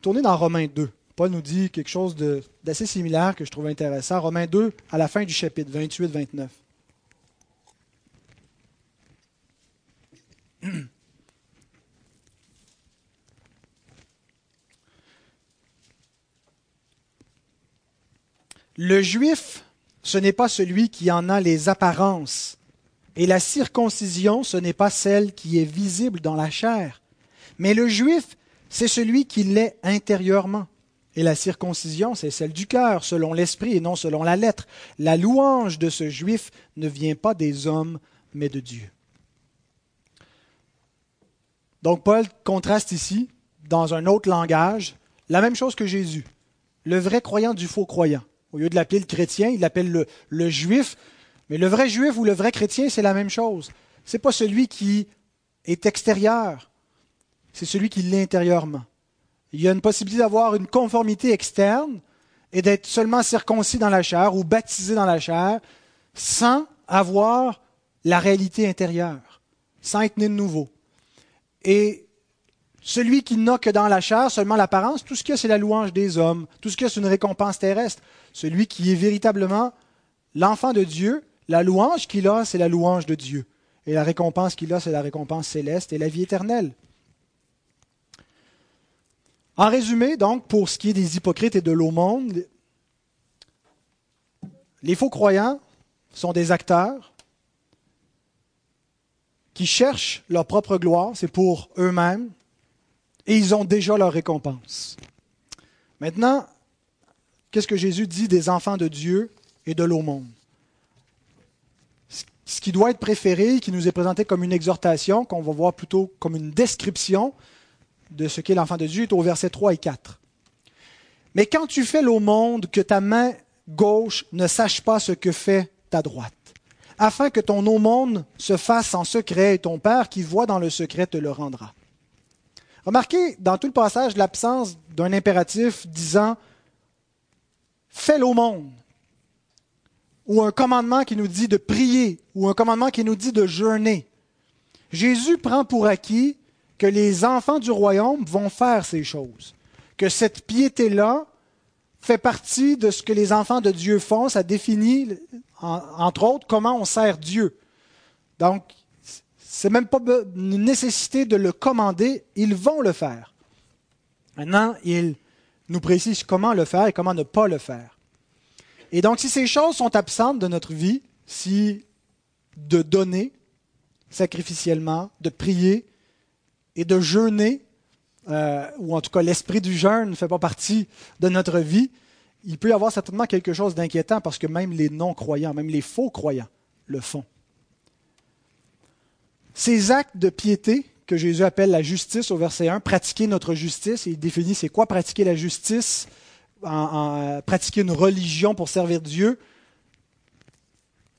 Tournez dans Romains 2. Paul nous dit quelque chose d'assez similaire que je trouve intéressant. Romains 2, à la fin du chapitre 28-29. Le juif, ce n'est pas celui qui en a les apparences, et la circoncision, ce n'est pas celle qui est visible dans la chair, mais le juif, c'est celui qui l'est intérieurement. Et la circoncision, c'est celle du cœur, selon l'esprit et non selon la lettre. La louange de ce juif ne vient pas des hommes, mais de Dieu. Donc Paul contraste ici, dans un autre langage, la même chose que Jésus, le vrai croyant du faux croyant. Au lieu de l'appeler le chrétien, il l'appelle le, juif. Mais le vrai juif ou le vrai chrétien, c'est la même chose. Ce n'est pas celui qui est extérieur, c'est celui qui l'est intérieurement. Il y a une possibilité d'avoir une conformité externe et d'être seulement circoncis dans la chair ou baptisé dans la chair sans avoir la réalité intérieure, sans être né de nouveau. Et celui qui n'a que dans la chair seulement l'apparence, tout ce qu'il a, c'est la louange des hommes, tout ce qu'il y a, c'est une récompense terrestre. Celui qui est véritablement l'enfant de Dieu, la louange qu'il a, c'est la louange de Dieu. Et la récompense qu'il a, c'est la récompense céleste et la vie éternelle. En résumé, donc, pour ce qui est des hypocrites et de l'aumône, les faux croyants sont des acteurs qui cherchent leur propre gloire, c'est pour eux-mêmes, et ils ont déjà leur récompense. Maintenant, qu'est-ce que Jésus dit des enfants de Dieu et de l'aumône? Ce qui doit être préféré, qui nous est présenté comme une exhortation, qu'on va voir plutôt comme une description de ce qu'est l'enfant de Dieu, est au verset 3 et 4. Mais quand tu fais l'aumône, que ta main gauche ne sache pas ce que fait ta droite, afin que ton aumône se fasse en secret, et ton Père qui voit dans le secret te le rendra. Remarquez dans tout le passage l'absence d'un impératif disant fais l'aumône, ou un commandement qui nous dit de prier, ou un commandement qui nous dit de jeûner. Jésus prend pour acquis que les enfants du royaume vont faire ces choses, que cette piété-là fait partie de ce que les enfants de Dieu font. Ça définit, entre autres, comment on sert Dieu. Donc, c'est même pas une nécessité de le commander, ils vont le faire. Maintenant, il nous précise comment le faire et comment ne pas le faire. Et donc, si ces choses sont absentes de notre vie, si de donner sacrificiellement, de prier et de jeûner, euh, ou en tout cas l'esprit du jeûne ne fait pas partie de notre vie, il peut y avoir certainement quelque chose d'inquiétant parce que même les non-croyants, même les faux croyants le font. Ces actes de piété que Jésus appelle la justice au verset 1, pratiquer notre justice, il définit c'est quoi pratiquer la justice, en, pratiquer une religion pour servir Dieu.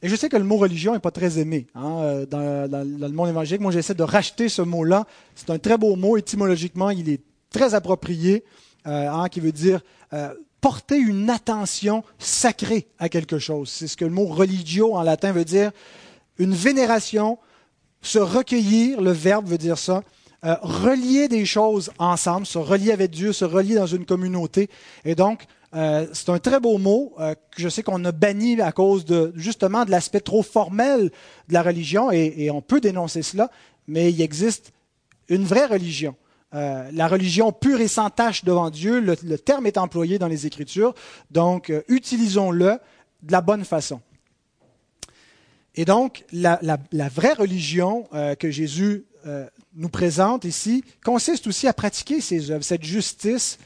Et je sais que le mot religion n'est pas très aimé hein, euh, dans, le monde évangélique. Moi, j'essaie de racheter ce mot-là. C'est un très beau mot. Étymologiquement, il est très approprié, euh, hein, qui veut dire euh, porter une attention sacrée à quelque chose. C'est ce que le mot religio en latin veut dire. Une vénération, se recueillir, le verbe veut dire ça, euh, relier des choses ensemble, se relier avec Dieu, se relier dans une communauté. Et donc, euh, c'est un très beau mot euh, que je sais qu'on a banni à cause de justement de l'aspect trop formel de la religion, et, on peut dénoncer cela, mais il existe une vraie religion. la religion pure et sans tache devant Dieu, le, terme est employé dans les Écritures, donc utilisons-le de la bonne façon. Et donc, la, vraie religion euh, que Jésus euh, nous présente ici consiste aussi à pratiquer ces œuvres, cette justice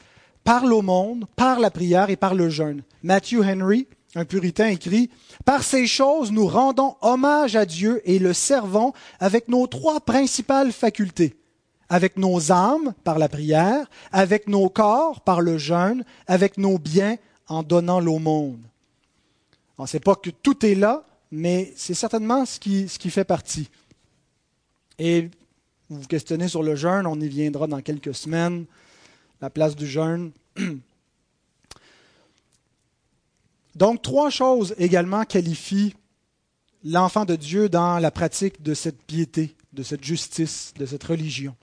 par l'aumône, par la prière et par le jeûne. Matthew Henry, un puritain, écrit Par ces choses, nous rendons hommage à Dieu et le servons avec nos trois principales facultés avec nos âmes par la prière, avec nos corps par le jeûne, avec nos biens en donnant l'aumône. On ne sait pas que tout est là, mais c'est certainement ce qui, fait partie. Et vous vous questionnez sur le jeûne, on y viendra dans quelques semaines, la place du jeûne. Donc, trois choses également qualifient l'enfant de Dieu dans la pratique de cette piété, de cette justice, de cette religion.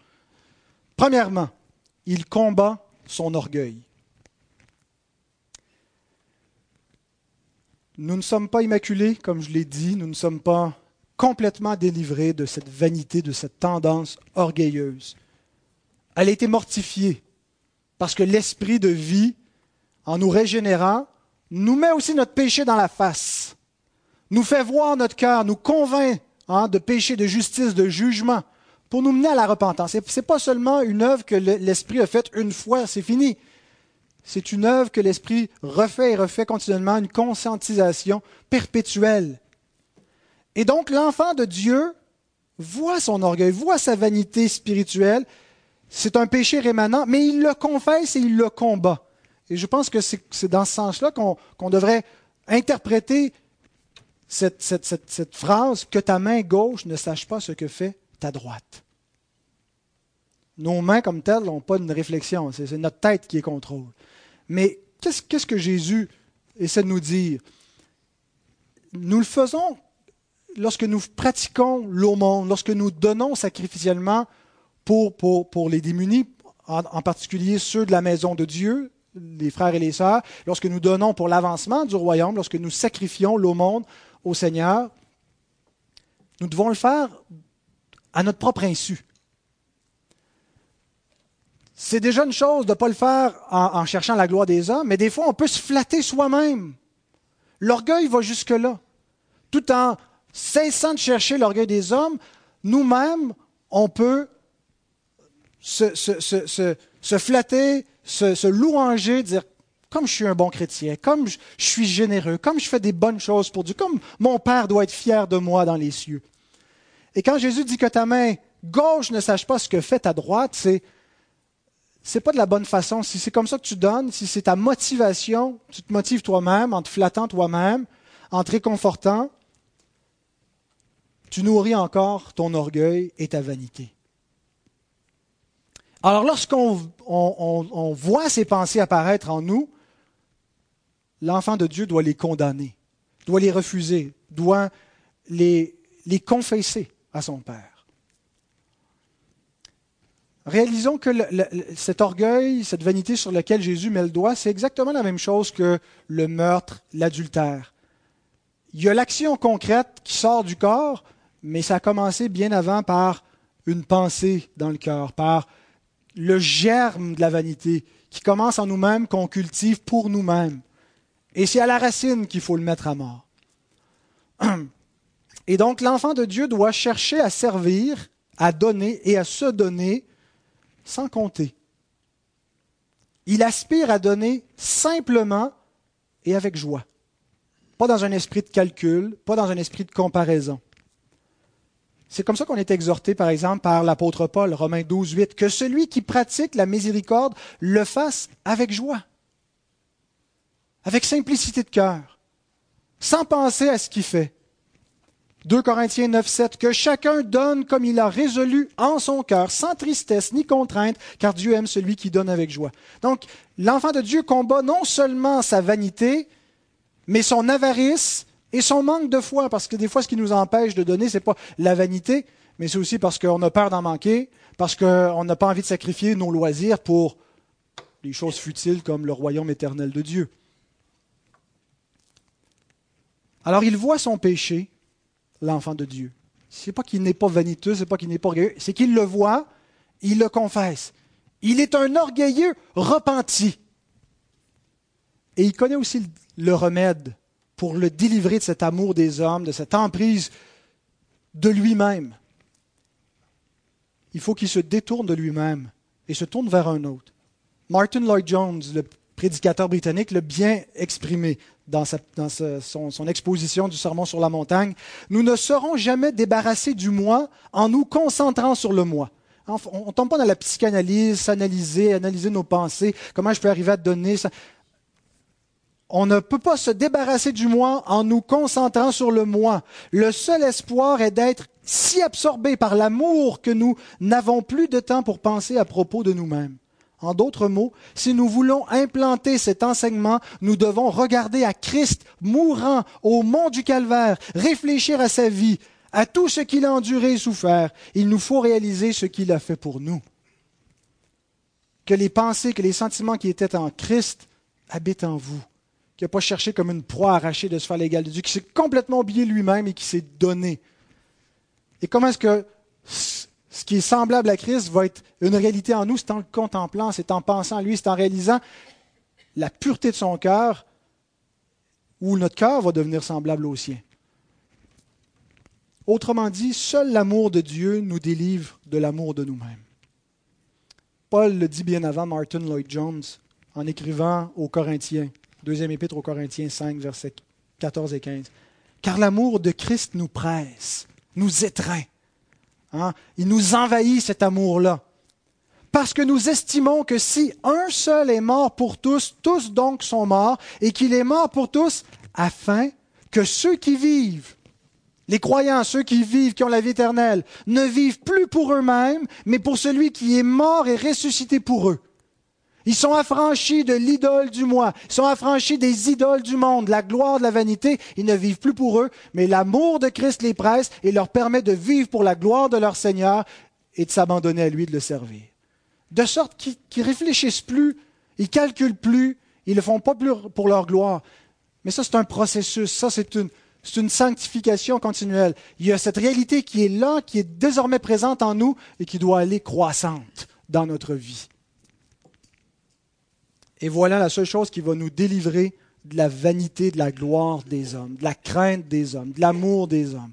Premièrement, il combat son orgueil. Nous ne sommes pas immaculés, comme je l'ai dit, nous ne sommes pas complètement délivrés de cette vanité, de cette tendance orgueilleuse. Elle a été mortifiée parce que l'esprit de vie, en nous régénérant, nous met aussi notre péché dans la face, nous fait voir notre cœur, nous convainc hein, de péché, de justice, de jugement, pour nous mener à la repentance. Ce n'est pas seulement une œuvre que l'Esprit a faite une fois, c'est fini. C'est une œuvre que l'Esprit refait et refait continuellement, une conscientisation perpétuelle. Et donc l'enfant de Dieu voit son orgueil, voit sa vanité spirituelle. C'est un péché rémanent, mais il le confesse et il le combat. Et je pense que c'est dans ce sens-là qu'on devrait interpréter cette, phrase que ta main gauche ne sache pas ce que fait ta droite. Nos mains comme telles n'ont pas de réflexion, c'est notre tête qui est contrôle. Mais qu'est-ce que Jésus essaie de nous dire? Nous le faisons lorsque nous pratiquons l'aumône, lorsque nous donnons sacrificiellement pour, les démunis, en, particulier ceux de la maison de Dieu, les frères et les sœurs, lorsque nous donnons pour l'avancement du royaume, lorsque nous sacrifions l'aumône au Seigneur, nous devons le faire à notre propre insu. C'est déjà une chose de ne pas le faire en, cherchant la gloire des hommes, mais des fois on peut se flatter soi-même. L'orgueil va jusque-là. Tout en cessant de chercher l'orgueil des hommes, nous-mêmes, on peut se, se, flatter, se, louanger, dire comme je suis un bon chrétien, comme je, suis généreux, comme je fais des bonnes choses pour Dieu, comme mon Père doit être fier de moi dans les cieux. Et quand Jésus dit que ta main gauche ne sache pas ce que fait ta droite, c'est c'est pas de la bonne façon. Si c'est comme ça que tu donnes, si c'est ta motivation, tu te motives toi-même en te flattant toi-même, en te réconfortant, tu nourris encore ton orgueil et ta vanité. Alors lorsqu'on voit ces pensées apparaître en nous, l'enfant de Dieu doit les condamner, doit les refuser, doit les, les confesser à son Père. Réalisons que cet orgueil, cette vanité sur laquelle Jésus met le doigt, c'est exactement la même chose que le meurtre, l'adultère. Il y a l'action concrète qui sort du corps, mais ça a commencé bien avant par une pensée dans le cœur, par le germe de la vanité qui commence en nous-mêmes, qu'on cultive pour nous-mêmes. Et c'est à la racine qu'il faut le mettre à mort. Et donc l'enfant de Dieu doit chercher à servir, à donner et à se donner sans compter. Il aspire à donner simplement et avec joie. Pas dans un esprit de calcul, pas dans un esprit de comparaison. C'est comme ça qu'on est exhorté, par exemple, par l'apôtre Paul, Romains 12, 8, que celui qui pratique la miséricorde le fasse avec joie, avec simplicité de cœur, sans penser à ce qu'il fait. 2 Corinthiens 9, 7, que chacun donne comme il a résolu en son cœur, sans tristesse ni contrainte, car Dieu aime celui qui donne avec joie. Donc, l'enfant de Dieu combat non seulement sa vanité, mais son avarice, et son manque de foi, parce que des fois, ce qui nous empêche de donner, ce n'est pas la vanité, mais c'est aussi parce qu'on a peur d'en manquer, parce qu'on n'a pas envie de sacrifier nos loisirs pour des choses futiles comme le royaume éternel de Dieu. Alors il voit son péché, l'enfant de Dieu. Ce n'est pas qu'il n'est pas vaniteux, c'est pas qu'il n'est pas orgueilleux, c'est qu'il le voit, il le confesse. Il est un orgueilleux repenti. Et il connaît aussi le remède pour le délivrer de cet amour des hommes, de cette emprise de lui-même. Il faut qu'il se détourne de lui-même et se tourne vers un autre. Martin Lloyd Jones, le prédicateur britannique, l'a bien exprimé dans, son, son, exposition du Sermon sur la montagne. Nous ne serons jamais débarrassés du moi en nous concentrant sur le moi. On ne tombe pas dans la psychanalyse, s'analyser, analyser nos pensées, comment je peux arriver à donner ça on ne peut pas se débarrasser du moi en nous concentrant sur le moi. Le seul espoir est d'être si absorbé par l'amour que nous n'avons plus de temps pour penser à propos de nous-mêmes. En d'autres mots, si nous voulons implanter cet enseignement, nous devons regarder à Christ mourant au mont du Calvaire, réfléchir à sa vie, à tout ce qu'il a enduré et souffert. Il nous faut réaliser ce qu'il a fait pour nous. Que les pensées, que les sentiments qui étaient en Christ habitent en vous qui n'a pas cherché comme une proie arrachée de se faire l'égal de Dieu, qui s'est complètement oublié lui-même et qui s'est donné. Et comment est-ce que ce qui est semblable à Christ va être une réalité en nous, c'est en le contemplant, c'est en pensant à lui, c'est en réalisant la pureté de son cœur, où notre cœur va devenir semblable au sien. Autrement dit, seul l'amour de Dieu nous délivre de l'amour de nous-mêmes. Paul le dit bien avant Martin Lloyd Jones en écrivant aux Corinthiens. Deuxième épître aux Corinthiens 5, versets 14 et 15. Car l'amour de Christ nous presse, nous étreint. Hein? Il nous envahit cet amour-là. Parce que nous estimons que si un seul est mort pour tous, tous donc sont morts, et qu'il est mort pour tous, afin que ceux qui vivent, les croyants, ceux qui vivent, qui ont la vie éternelle, ne vivent plus pour eux-mêmes, mais pour celui qui est mort et ressuscité pour eux. Ils sont affranchis de l'idole du moi. Ils sont affranchis des idoles du monde, de la gloire, de la vanité. Ils ne vivent plus pour eux, mais l'amour de Christ les presse et leur permet de vivre pour la gloire de leur Seigneur et de s'abandonner à lui, de le servir. De sorte qu'ils ne réfléchissent plus, ils calculent plus, ils ne le font pas plus pour leur gloire. Mais ça, c'est un processus, ça, c'est une sanctification continuelle. Il y a cette réalité qui est là, qui est désormais présente en nous et qui doit aller croissante dans notre vie. Et voilà la seule chose qui va nous délivrer de la vanité, de la gloire des hommes, de la crainte des hommes, de l'amour des hommes.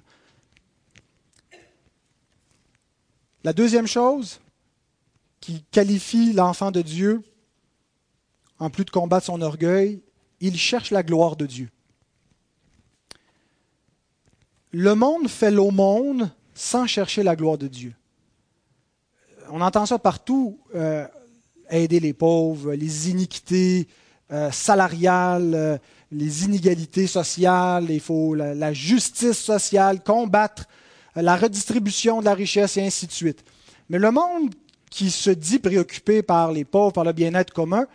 La deuxième chose qui qualifie l'enfant de Dieu, en plus de combattre son orgueil, il cherche la gloire de Dieu. Le monde fait l'aumône sans chercher la gloire de Dieu. On entend ça partout. Euh, aider les pauvres, les iniquités euh, salariales, euh, les inégalités sociales, il faut la, justice sociale, combattre euh, la redistribution de la richesse et ainsi de suite. Mais le monde qui se dit préoccupé par les pauvres, par le bien-être commun,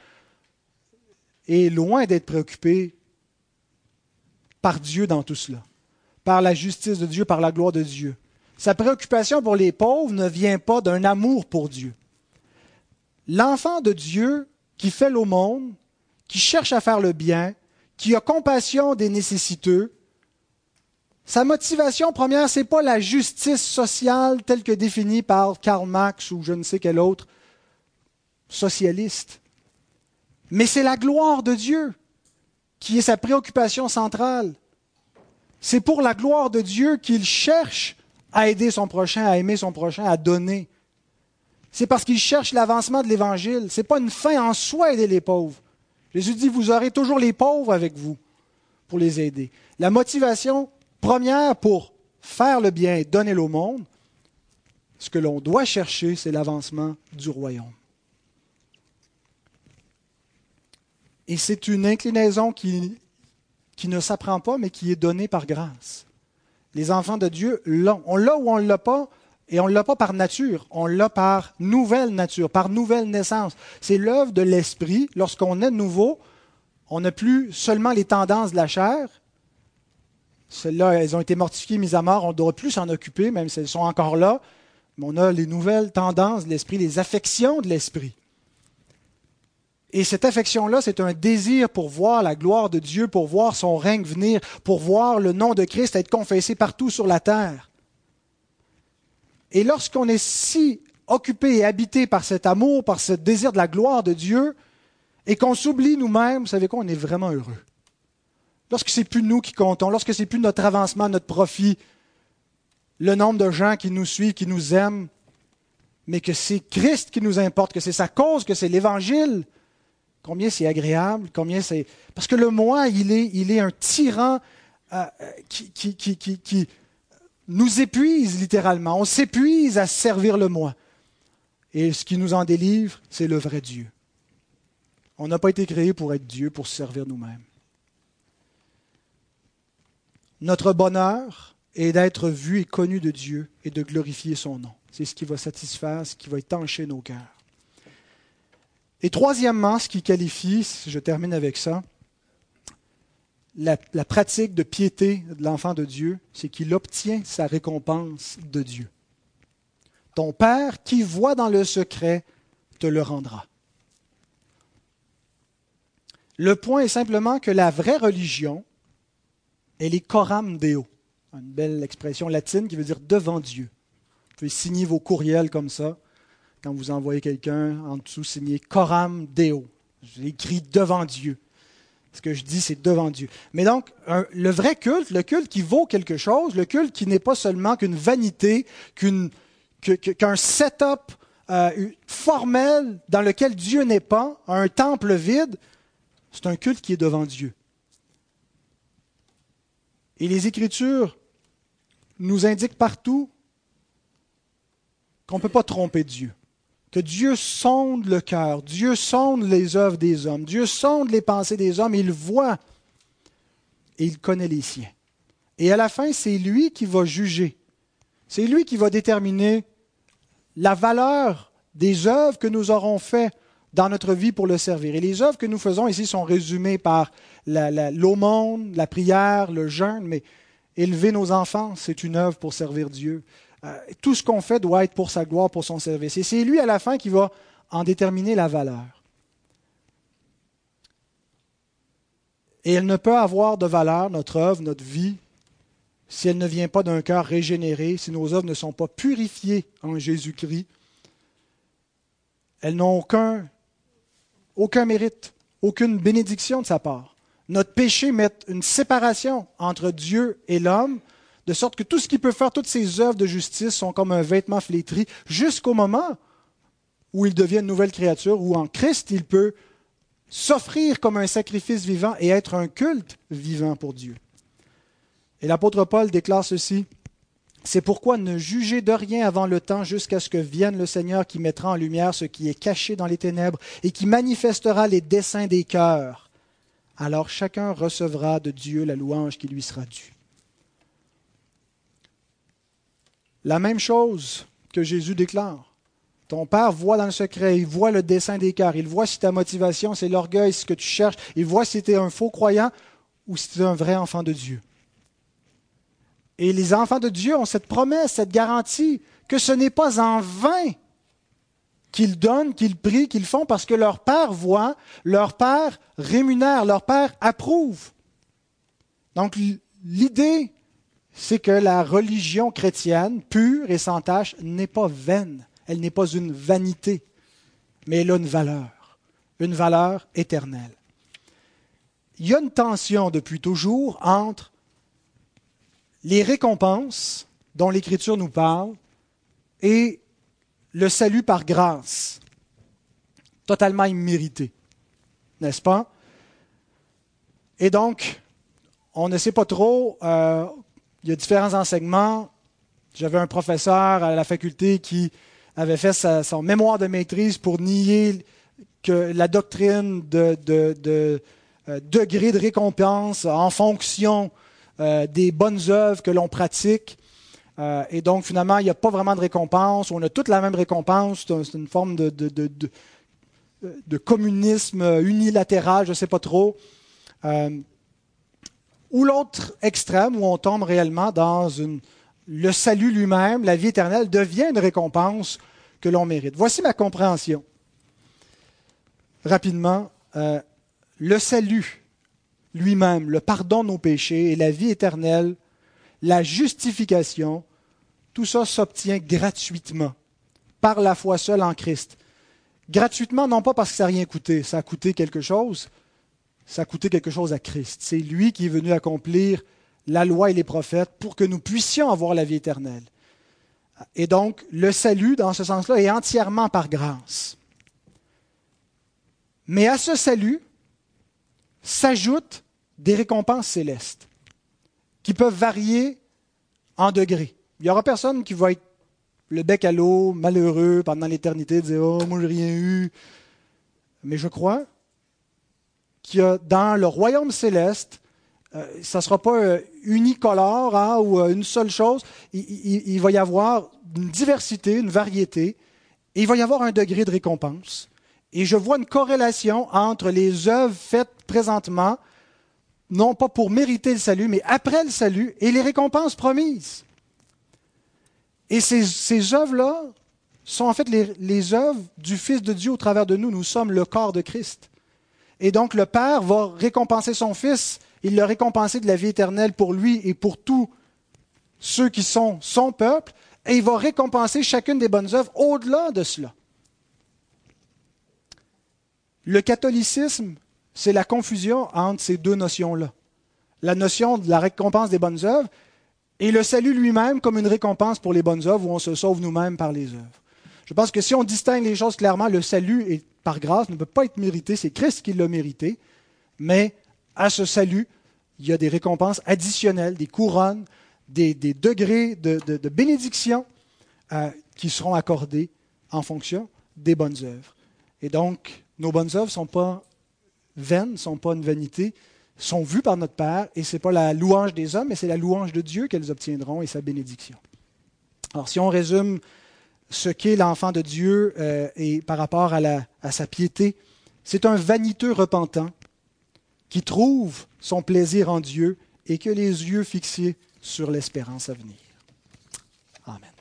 est loin d'être préoccupé par Dieu dans tout cela, par la justice de Dieu, par la gloire de Dieu. Sa préoccupation pour les pauvres ne vient pas d'un amour pour Dieu l'enfant de Dieu qui fait l'aumône, qui cherche à faire le bien, qui a compassion des nécessiteux, sa motivation première, ce n'est pas la justice sociale telle que définie par Karl Marx ou je ne sais quel autre socialiste, mais c'est la gloire de Dieu qui est sa préoccupation centrale. C'est pour la gloire de Dieu qu'il cherche à aider son prochain, à aimer son prochain, à donner c'est parce qu'ils cherchent l'avancement de l'Évangile. Ce n'est pas une fin en soi aider les pauvres. Jésus dit, vous aurez toujours les pauvres avec vous pour les aider. La motivation première pour faire le bien et donner au monde, ce que l'on doit chercher, c'est l'avancement du royaume. Et c'est une inclinaison qui, qui ne s'apprend pas, mais qui est donnée par grâce. Les enfants de Dieu l'ont. On l'a ou on ne l'a pas, et on ne l'a pas par nature, on l'a par nouvelle nature, par nouvelle naissance. C'est l'œuvre de l'esprit. Lorsqu'on est nouveau, on n'a plus seulement les tendances de la chair. Celles-là, elles ont été mortifiées, mises à mort. On ne doit plus s'en occuper, même si elles sont encore là. Mais on a les nouvelles tendances de l'esprit, les affections de l'esprit. Et cette affection-là, c'est un désir pour voir la gloire de Dieu, pour voir son règne venir, pour voir le nom de Christ être confessé partout sur la terre. Et lorsqu'on est si occupé et habité par cet amour, par ce désir de la gloire de Dieu, et qu'on s'oublie nous-mêmes, vous savez quoi, on est vraiment heureux. Lorsque c'est plus nous qui comptons, lorsque c'est plus notre avancement, notre profit, le nombre de gens qui nous suivent, qui nous aiment, mais que c'est Christ qui nous importe, que c'est sa cause, que c'est l'Évangile, combien c'est agréable, combien c'est... Parce que le moi, il est, il est un tyran euh, qui, qui nous épuise littéralement. On s'épuise à servir le moi. Et ce qui nous en délivre, c'est le vrai Dieu. On n'a pas été créé pour être Dieu, pour se servir nous-mêmes. Notre bonheur est d'être vu et connu de Dieu et de glorifier son nom. C'est ce qui va satisfaire, ce qui va étancher nos cœurs. Et troisièmement, ce qui qualifie, je termine avec ça, la, pratique de piété de l'enfant de Dieu, c'est qu'il obtient sa récompense de Dieu. Ton Père qui voit dans le secret te le rendra. Le point est simplement que la vraie religion, elle est coram deo, une belle expression latine qui veut dire devant Dieu. Vous pouvez signer vos courriels comme ça. Quand vous envoyez quelqu'un, en dessous, signez coram deo. J'ai écrit devant Dieu. Ce que je dis, c'est devant Dieu. Mais donc, le vrai culte, le culte qui vaut quelque chose, le culte qui n'est pas seulement qu'une vanité, qu'un setup euh, formel dans lequel Dieu n'est pas, un temple vide, c'est un culte qui est devant Dieu. Et les Écritures nous indiquent partout qu'on ne peut pas tromper Dieu que Dieu sonde le cœur, Dieu sonde les œuvres des hommes, Dieu sonde les pensées des hommes, il voit et il connaît les siens. Et à la fin, c'est lui qui va juger. C'est lui qui va déterminer la valeur des œuvres que nous aurons faites dans notre vie pour le servir. Et les œuvres que nous faisons ici sont résumées par l'aumône, la, la prière, le jeûne, mais élever nos enfants, c'est une œuvre pour servir Dieu. Euh, tout ce qu'on fait doit être pour sa gloire, pour son service. Et c'est lui à la fin qui va en déterminer la valeur. Et elle ne peut avoir de valeur, notre œuvre, notre vie, si elle ne vient pas d'un cœur régénéré, si nos œuvres ne sont pas purifiées en Jésus-Christ. Elles n'ont aucun, aucun mérite, aucune bénédiction de sa part. Notre péché met une séparation entre Dieu et l'homme, de sorte que tout ce qui peut faire, toutes ces œuvres de justice sont comme un vêtement flétri, jusqu'au moment où il devient une nouvelle créature, où en Christ il peut s'offrir comme un sacrifice vivant et être un culte vivant pour Dieu. Et l'apôtre Paul déclare ceci. C'est pourquoi ne jugez de rien avant le temps jusqu'à ce que vienne le Seigneur qui mettra en lumière ce qui est caché dans les ténèbres et qui manifestera les desseins des cœurs. Alors chacun recevra de Dieu la louange qui lui sera due. La même chose que Jésus déclare. Ton Père voit dans le secret, il voit le dessein des cœurs, il voit si ta motivation, c'est l'orgueil, ce que tu cherches, il voit si tu es un faux croyant ou si tu es un vrai enfant de Dieu. Et les enfants de Dieu ont cette promesse, cette garantie que ce n'est pas en vain qu'ils donnent, qu'ils prient, qu'ils font, parce que leur Père voit, leur Père rémunère, leur Père approuve. Donc l'idée, c'est que la religion chrétienne, pure et sans tache, n'est pas vaine elle n'est pas une vanité, mais elle a une valeur, une valeur éternelle. Il y a une tension depuis toujours entre les récompenses dont l'Écriture nous parle et le salut par grâce, totalement immérité, n'est-ce pas? Et donc, on ne sait pas trop, euh, il y a différents enseignements. J'avais un professeur à la faculté qui avait fait son mémoire de maîtrise pour nier que la doctrine de, de, euh, degré de récompense en fonction euh, des bonnes œuvres que l'on pratique. Euh, et donc, finalement, il n'y a pas vraiment de récompense. On a toute la même récompense. C'est une forme de, de, communisme unilatéral, je ne sais pas trop. Ou l'autre extrême, où on tombe réellement dans une, le salut lui-même, la vie éternelle, devient une récompense que l'on mérite. Voici ma compréhension. Rapidement, euh, le salut lui-même, le pardon de nos péchés et la vie éternelle, la justification, tout ça s'obtient gratuitement, par la foi seule en Christ. Gratuitement, non pas parce que ça n'a rien coûté, ça a coûté quelque chose, ça a coûté quelque chose à Christ. C'est lui qui est venu accomplir la loi et les prophètes pour que nous puissions avoir la vie éternelle. Et donc, le salut, dans ce sens-là, est entièrement par grâce. Mais à ce salut s'ajoutent des récompenses célestes qui peuvent varier en degrés. Il n'y aura personne qui va être le bec à l'eau, malheureux pendant l'éternité, dire Oh, moi, j'ai rien eu. Mais je crois a dans le royaume céleste euh, ça ne sera pas euh, unicolore hein, ou euh, une seule chose. Il, va y avoir une diversité, une variété, et il va y avoir un degré de récompense. Et je vois une corrélation entre les œuvres faites présentement, non pas pour mériter le salut, mais après le salut, et les récompenses promises. Et ces, œuvres-là sont en fait les œuvres du Fils de Dieu au travers de nous. Nous sommes le corps de Christ. Et donc le Père va récompenser son Fils il l'a récompensé de la vie éternelle pour lui et pour tous ceux qui sont son peuple, et il va récompenser chacune des bonnes œuvres au-delà de cela. Le catholicisme, c'est la confusion entre ces deux notions-là. La notion de la récompense des bonnes œuvres et le salut lui-même comme une récompense pour les bonnes œuvres où on se sauve nous-mêmes par les œuvres. Je pense que si on distingue les choses clairement, le salut est par grâce, ne peut pas être mérité, c'est Christ qui l'a mérité, mais à ce salut, il y a des récompenses additionnelles, des couronnes, des, degrés de, bénédiction euh, qui seront accordés en fonction des bonnes œuvres. Et donc, nos bonnes œuvres ne sont pas vaines, ne sont pas une vanité, sont vues par notre Père, et ce n'est pas la louange des hommes, mais c'est la louange de Dieu qu'elles obtiendront et sa bénédiction. Alors, si on résume ce qu'est l'enfant de Dieu euh, et par rapport à, à sa piété. C'est un vaniteux repentant qui trouve son plaisir en Dieu et que les yeux fixés sur l'espérance à venir. Amen.